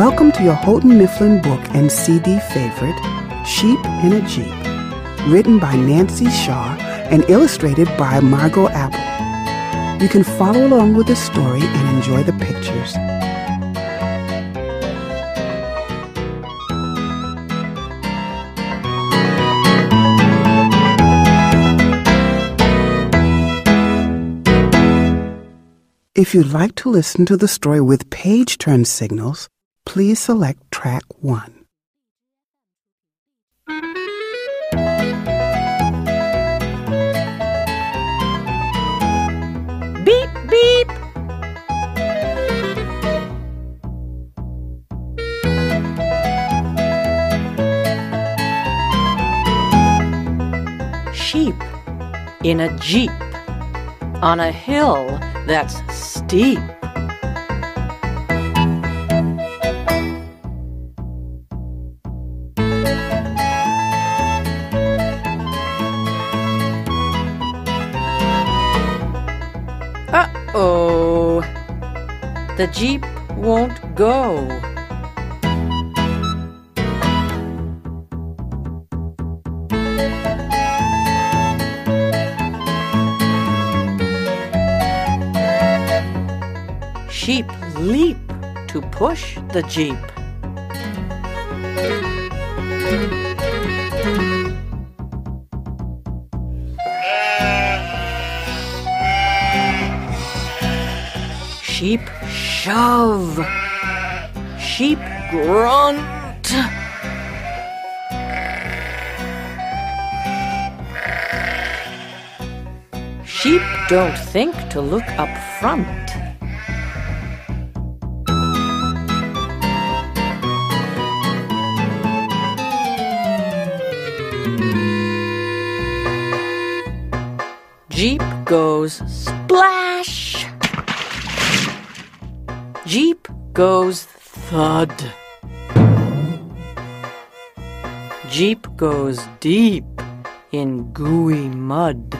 Welcome to your Houghton Mifflin book and CD favorite, Sheep in a Jeep, written by Nancy Shaw and illustrated by Margot Apple. You can follow along with the story and enjoy the pictures. If you'd like to listen to the story with page turn signals, please select track 1. Beep, beep. Sheep in a jeep on a hill that's steep. The Jeep won't go. Sheep leap to push the Jeep. Sheep shove. Sheep grunt. Sheep don't think to look up front. Jeep goes splash. Jeep goes thud. Jeep goes deep in gooey mud.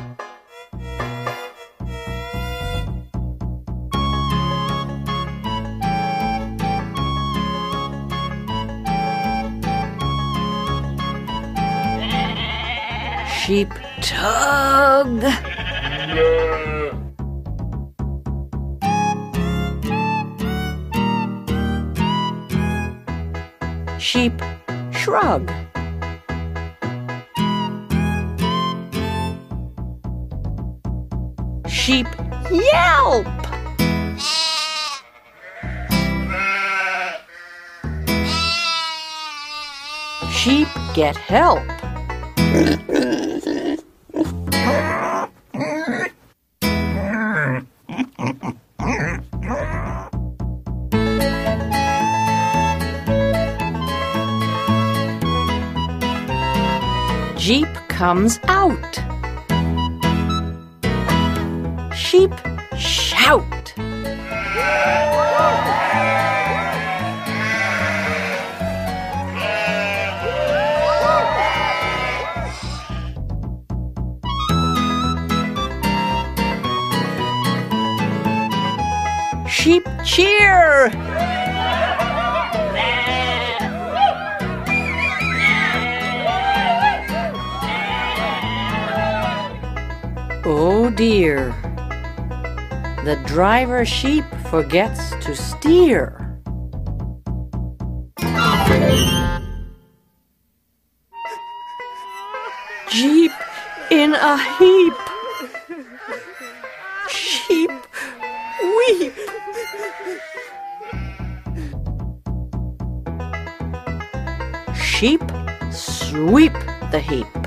Sheep tug. Sheep shrug. Sheep yelp. Sheep get help. Jeep comes out. Sheep shout. Sheep cheer. The driver sheep forgets to steer. Jeep in a heap. Sheep weep. Sheep sweep the heap.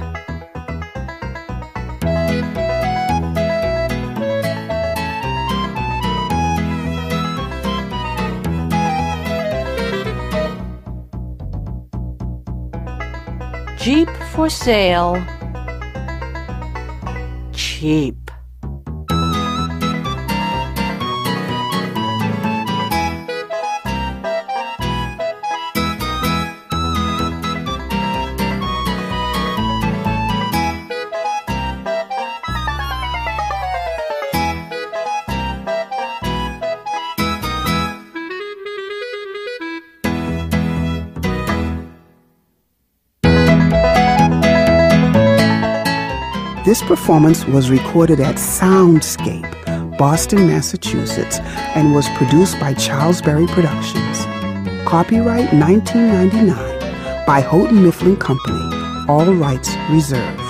Jeep for sale. Cheap. This performance was recorded at Soundscape, Boston, Massachusetts, and was produced by Charles Berry Productions. Copyright 1999 by Houghton Mifflin Company. All rights reserved.